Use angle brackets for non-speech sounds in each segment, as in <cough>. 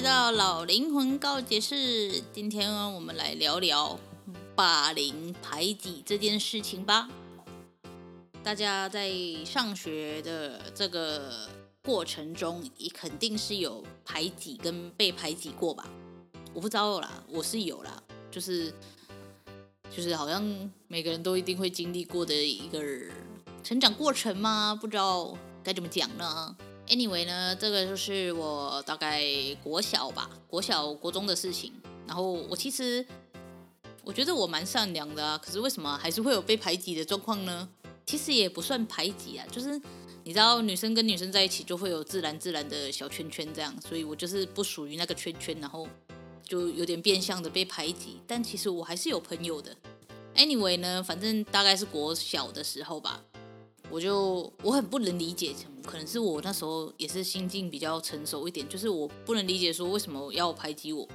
回到老灵魂告解室，今天我们来聊聊霸凌排挤这件事情吧。大家在上学的这个过程中，也肯定是有排挤跟被排挤过吧？我不知道啦，我是有啦，就是就是好像每个人都一定会经历过的一个成长过程吗？不知道该怎么讲呢？Anyway 呢，这个就是我大概国小吧，国小国中的事情。然后我其实我觉得我蛮善良的啊，可是为什么还是会有被排挤的状况呢？其实也不算排挤啊，就是你知道女生跟女生在一起就会有自然自然的小圈圈这样，所以我就是不属于那个圈圈，然后就有点变相的被排挤。但其实我还是有朋友的。Anyway 呢，反正大概是国小的时候吧。我就我很不能理解，可能是我那时候也是心境比较成熟一点，就是我不能理解说为什么要排挤我。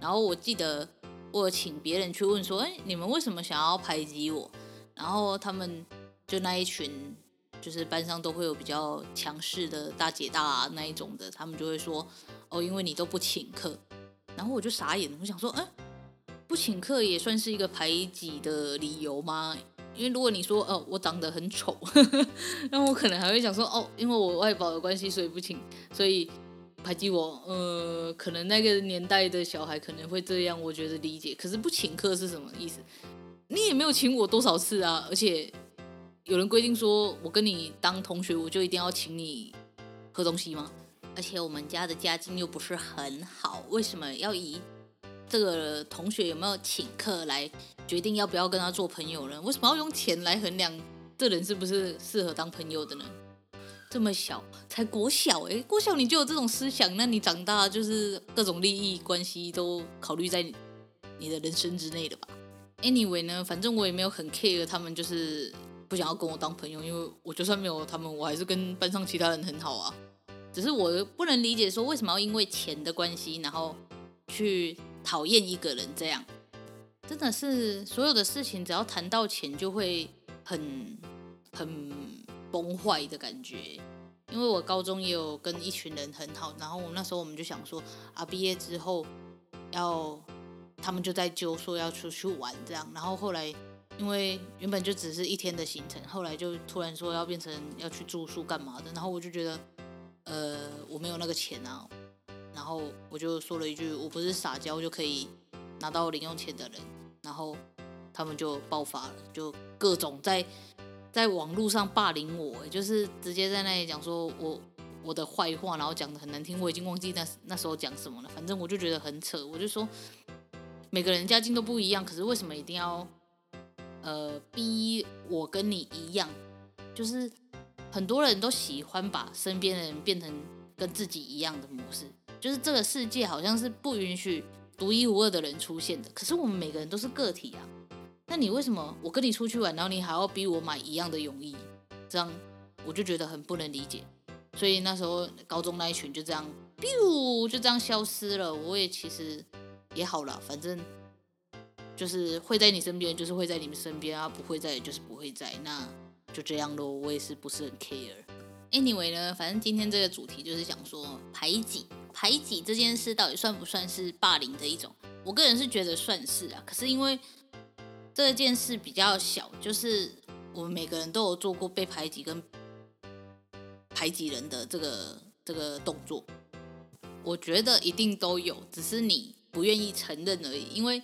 然后我记得我请别人去问说，哎，你们为什么想要排挤我？然后他们就那一群，就是班上都会有比较强势的大姐大那一种的，他们就会说，哦，因为你都不请客。然后我就傻眼了，我想说，哎，不请客也算是一个排挤的理由吗？因为如果你说哦，我长得很丑，<laughs> 那我可能还会想说哦，因为我外保的关系，所以不请，所以排挤我。呃，可能那个年代的小孩可能会这样，我觉得理解。可是不请客是什么意思？你也没有请我多少次啊，而且有人规定说我跟你当同学，我就一定要请你喝东西吗？而且我们家的家境又不是很好，为什么要以？这个同学有没有请客来决定要不要跟他做朋友呢？为什么要用钱来衡量这人是不是适合当朋友的呢？这么小，才国小哎，国小你就有这种思想，那你长大就是各种利益关系都考虑在你的人生之内的吧？Anyway 呢，反正我也没有很 care 他们，就是不想要跟我当朋友，因为我就算没有他们，我还是跟班上其他人很好啊。只是我不能理解说为什么要因为钱的关系，然后去。讨厌一个人这样，真的是所有的事情，只要谈到钱，就会很很崩坏的感觉。因为我高中也有跟一群人很好，然后我那时候我们就想说啊，毕业之后要他们就在揪说要出去玩这样，然后后来因为原本就只是一天的行程，后来就突然说要变成要去住宿干嘛的，然后我就觉得呃我没有那个钱啊。然后我就说了一句：“我不是撒娇就可以拿到零用钱的人。”然后他们就爆发了，就各种在在网络上霸凌我，就是直接在那里讲说我我的坏话，然后讲的很难听。我已经忘记那那时候讲什么了，反正我就觉得很扯。我就说每个人家境都不一样，可是为什么一定要呃逼我跟你一样？就是很多人都喜欢把身边的人变成跟自己一样的模式。就是这个世界好像是不允许独一无二的人出现的，可是我们每个人都是个体啊。那你为什么我跟你出去玩，然后你还要逼我买一样的泳衣？这样我就觉得很不能理解。所以那时候高中那一群就这样，biu 就这样消失了。我也其实也好了，反正就是会在你身边，就是会在你们身边啊，不会在就是不会在，那就这样咯。我也是不是很 care。Anyway 呢，反正今天这个主题就是想说排挤。排挤这件事到底算不算是霸凌的一种？我个人是觉得算是啊。可是因为这件事比较小，就是我们每个人都有做过被排挤跟排挤人的这个这个动作，我觉得一定都有，只是你不愿意承认而已。因为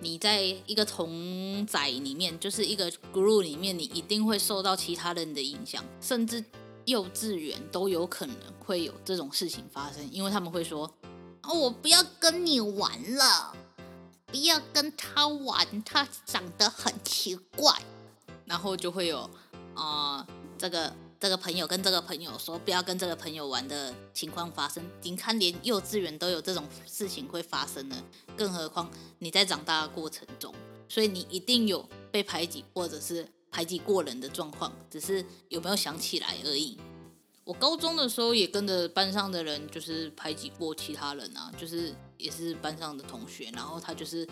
你在一个同仔里面，就是一个 group 里面，你一定会受到其他人的影响，甚至幼稚园都有可能会有这种事情发生，因为他们会说：“哦，我不要跟你玩了，不要跟他玩，他长得很奇怪。”然后就会有啊、这个。这个朋友跟这个朋友说不要跟这个朋友玩的情况发生，你看连幼稚园都有这种事情会发生了，更何况你在长大的过程中，所以你一定有被排挤或者是排挤过人的状况，只是有没有想起来而已。我高中的时候也跟着班上的人就是排挤过其他人啊，就是也是班上的同学，然后他就是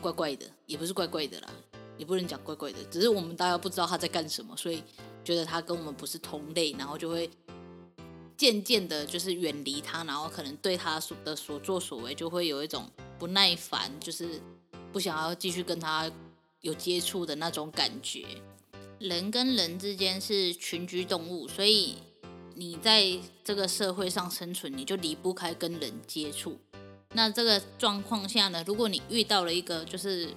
怪怪的，也不是怪怪的啦，也不能讲怪怪的，只是我们大家不知道他在干什么，所以。觉得他跟我们不是同类，然后就会渐渐的，就是远离他，然后可能对他所的所作所为就会有一种不耐烦，就是不想要继续跟他有接触的那种感觉。人跟人之间是群居动物，所以你在这个社会上生存，你就离不开跟人接触。那这个状况下呢，如果你遇到了一个就是。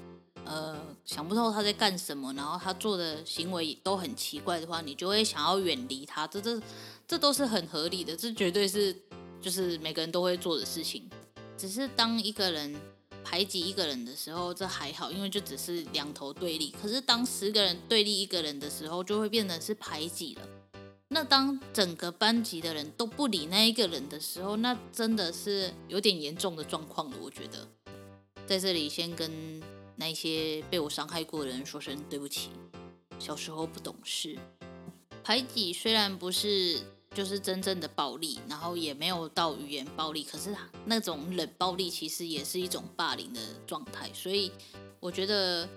呃，想不透他在干什么，然后他做的行为都很奇怪的话，你就会想要远离他。这这这都是很合理的，这绝对是就是每个人都会做的事情。只是当一个人排挤一个人的时候，这还好，因为就只是两头对立。可是当十个人对立一个人的时候，就会变成是排挤了。那当整个班级的人都不理那一个人的时候，那真的是有点严重的状况了。我觉得在这里先跟。那些被我伤害过的人，说声对不起。小时候不懂事，排挤虽然不是就是真正的暴力，然后也没有到语言暴力，可是那种冷暴力其实也是一种霸凌的状态。所以我觉得，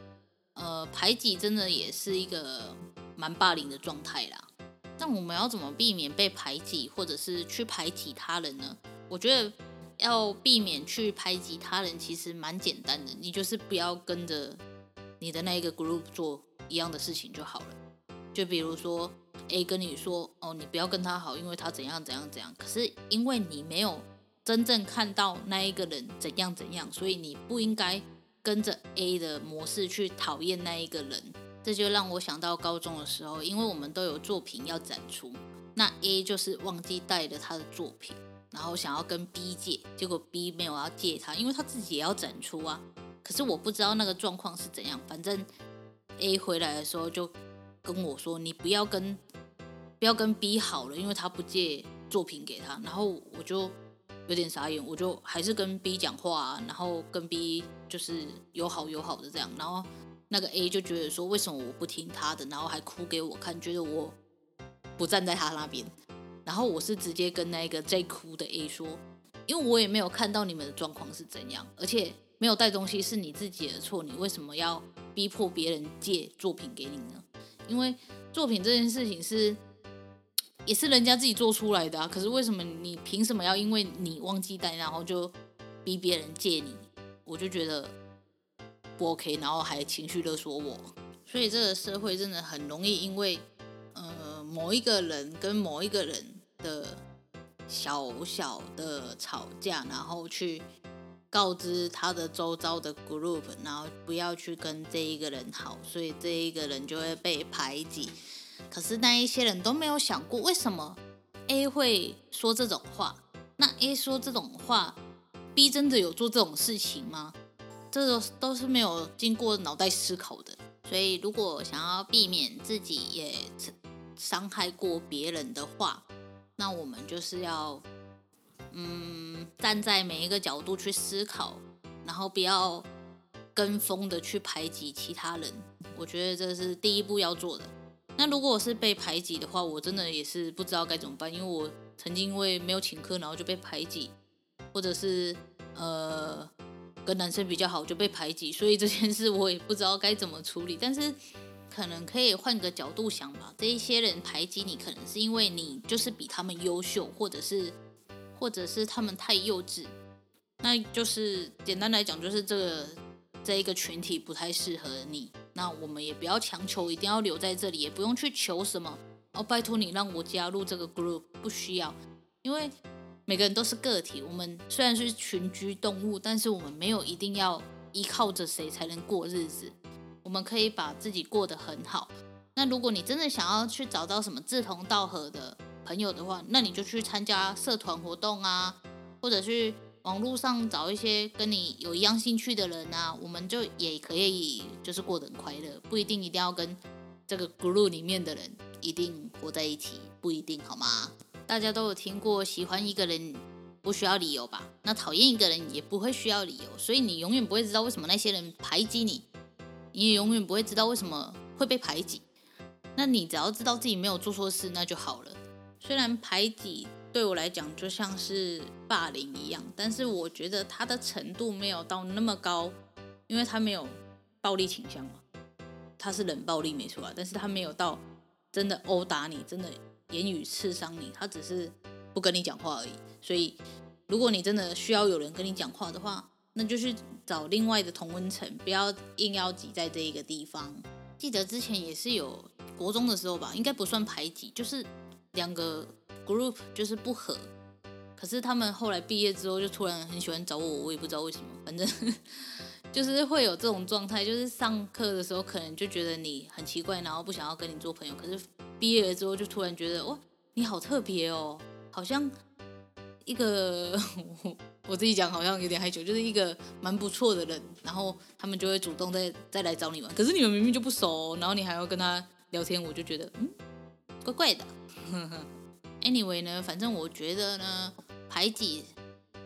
呃，排挤真的也是一个蛮霸凌的状态啦。但我们要怎么避免被排挤，或者是去排挤他人呢？我觉得。要避免去排挤他人，其实蛮简单的，你就是不要跟着你的那一个 group 做一样的事情就好了。就比如说 A 跟你说，哦，你不要跟他好，因为他怎样怎样怎样。可是因为你没有真正看到那一个人怎样怎样，所以你不应该跟着 A 的模式去讨厌那一个人。这就让我想到高中的时候，因为我们都有作品要展出，那 A 就是忘记带了他的作品。然后想要跟 B 借，结果 B 没有要借他，因为他自己也要展出啊。可是我不知道那个状况是怎样，反正 A 回来的时候就跟我说：“你不要跟不要跟 B 好了，因为他不借作品给他。”然后我就有点傻眼，我就还是跟 B 讲话啊，然后跟 B 就是友好友好的这样。然后那个 A 就觉得说：“为什么我不听他的？”然后还哭给我看，觉得我不站在他那边。然后我是直接跟那个在哭的 A 说，因为我也没有看到你们的状况是怎样，而且没有带东西是你自己的错，你为什么要逼迫别人借作品给你呢？因为作品这件事情是也是人家自己做出来的啊，可是为什么你凭什么要因为你忘记带，然后就逼别人借你？我就觉得不 OK，然后还情绪勒索我，所以这个社会真的很容易因为呃某一个人跟某一个人。的小小的吵架，然后去告知他的周遭的 group，然后不要去跟这一个人好，所以这一个人就会被排挤。可是那一些人都没有想过，为什么 A 会说这种话？那 A 说这种话，B 真的有做这种事情吗？这都都是没有经过脑袋思考的。所以如果想要避免自己也伤害过别人的话，那我们就是要，嗯，站在每一个角度去思考，然后不要跟风的去排挤其他人。我觉得这是第一步要做的。那如果我是被排挤的话，我真的也是不知道该怎么办，因为我曾经因为没有请客，然后就被排挤，或者是呃跟男生比较好就被排挤，所以这件事我也不知道该怎么处理。但是。可能可以换个角度想吧，这一些人排挤你，可能是因为你就是比他们优秀，或者是，或者是他们太幼稚。那就是简单来讲，就是这个这一个群体不太适合你。那我们也不要强求一定要留在这里，也不用去求什么哦，拜托你让我加入这个 group，不需要，因为每个人都是个体。我们虽然是群居动物，但是我们没有一定要依靠着谁才能过日子，我们可以把自己过得很好。那如果你真的想要去找到什么志同道合的朋友的话，那你就去参加社团活动啊，或者去网络上找一些跟你有一样兴趣的人啊，我们就也可以就是过得很快乐，不一定一定要跟这个 group 里面的人一定活在一起，不一定好吗？大家都有听过喜欢一个人不需要理由吧？那讨厌一个人也不会需要理由，所以你永远不会知道为什么那些人排挤你，你也永远不会知道为什么会被排挤。那你只要知道自己没有做错事，那就好了。虽然排挤对我来讲就像是霸凌一样，但是我觉得他的程度没有到那么高，因为他没有暴力倾向嘛。他是冷暴力没错啊，但是他没有到真的殴打你，真的言语刺伤你，他只是不跟你讲话而已。所以，如果你真的需要有人跟你讲话的话，那就去找另外的同温层，不要硬要挤在这一个地方。记得之前也是有国中的时候吧，应该不算排挤，就是两个 group 就是不合。可是他们后来毕业之后就突然很喜欢找我，我也不知道为什么，反正 <laughs> 就是会有这种状态，就是上课的时候可能就觉得你很奇怪，然后不想要跟你做朋友。可是毕业了之后就突然觉得哇，你好特别哦，好像一个。<laughs> 我自己讲好像有点害羞，就是一个蛮不错的人，然后他们就会主动再再来找你玩。可是你们明明就不熟，然后你还要跟他聊天，我就觉得嗯，怪怪的。<laughs> Anyway 呢，反正我觉得呢，排挤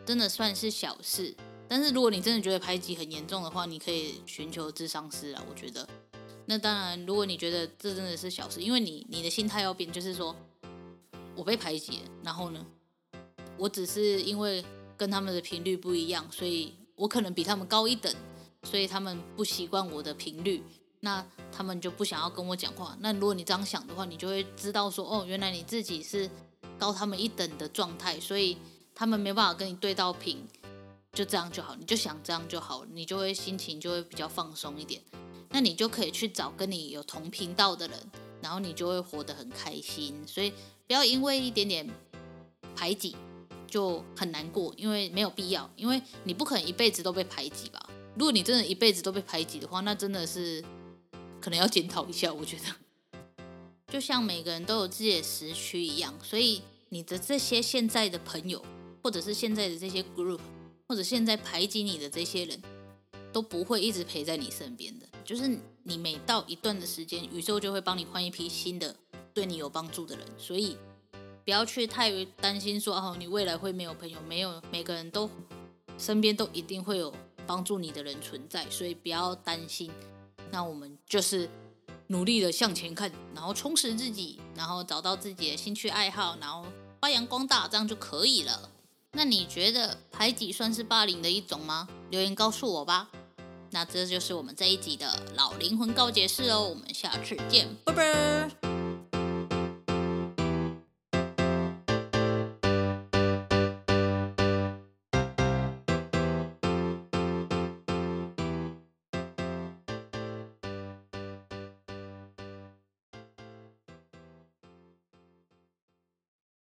真的算是小事。但是如果你真的觉得排挤很严重的话，你可以寻求智商师啊。我觉得，那当然，如果你觉得这真的是小事，因为你你的心态要变，就是说我被排挤，然后呢，我只是因为。跟他们的频率不一样，所以我可能比他们高一等，所以他们不习惯我的频率，那他们就不想要跟我讲话。那如果你这样想的话，你就会知道说，哦，原来你自己是高他们一等的状态，所以他们没办法跟你对到频，就这样就好，你就想这样就好，你就会心情就会比较放松一点。那你就可以去找跟你有同频道的人，然后你就会活得很开心。所以不要因为一点点排挤。就很难过，因为没有必要，因为你不可能一辈子都被排挤吧？如果你真的一辈子都被排挤的话，那真的是可能要检讨一下。我觉得，<laughs> 就像每个人都有自己的时区一样，所以你的这些现在的朋友，或者是现在的这些 group，或者现在排挤你的这些人，都不会一直陪在你身边的。就是你每到一段的时间，宇宙就会帮你换一批新的对你有帮助的人，所以。不要去太担心说哦，你未来会没有朋友，没有每个人都身边都一定会有帮助你的人存在，所以不要担心。那我们就是努力的向前看，然后充实自己，然后找到自己的兴趣爱好，然后发扬光大，这样就可以了。那你觉得排挤算是霸凌的一种吗？留言告诉我吧。那这就是我们这一集的老灵魂告解室哦，我们下次见，拜拜。